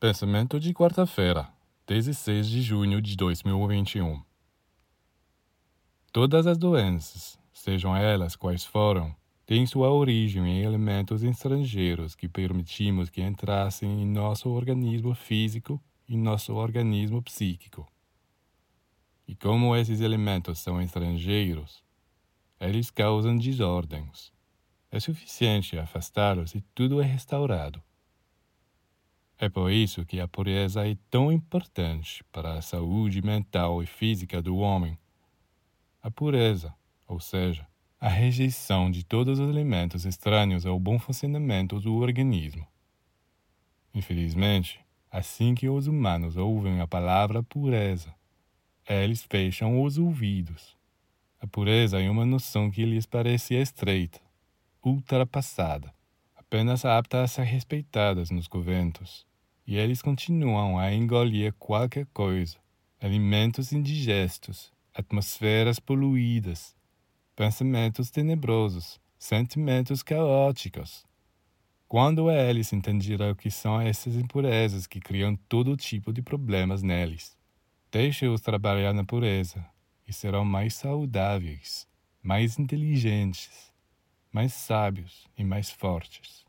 Pensamento de quarta-feira, 16 de junho de 2021. Todas as doenças, sejam elas quais foram, têm sua origem em elementos estrangeiros que permitimos que entrassem em nosso organismo físico e nosso organismo psíquico. E como esses elementos são estrangeiros, eles causam desordens. É suficiente afastá-los e tudo é restaurado. É por isso que a pureza é tão importante para a saúde mental e física do homem. A pureza, ou seja, a rejeição de todos os elementos estranhos ao bom funcionamento do organismo. Infelizmente, assim que os humanos ouvem a palavra pureza, eles fecham os ouvidos. A pureza é uma noção que lhes parece estreita, ultrapassada, apenas apta a ser respeitada nos conventos e eles continuam a engolir qualquer coisa, alimentos indigestos, atmosferas poluídas, pensamentos tenebrosos, sentimentos caóticos. Quando eles entenderão que são essas impurezas que criam todo tipo de problemas neles, deixe-os trabalhar na pureza e serão mais saudáveis, mais inteligentes, mais sábios e mais fortes.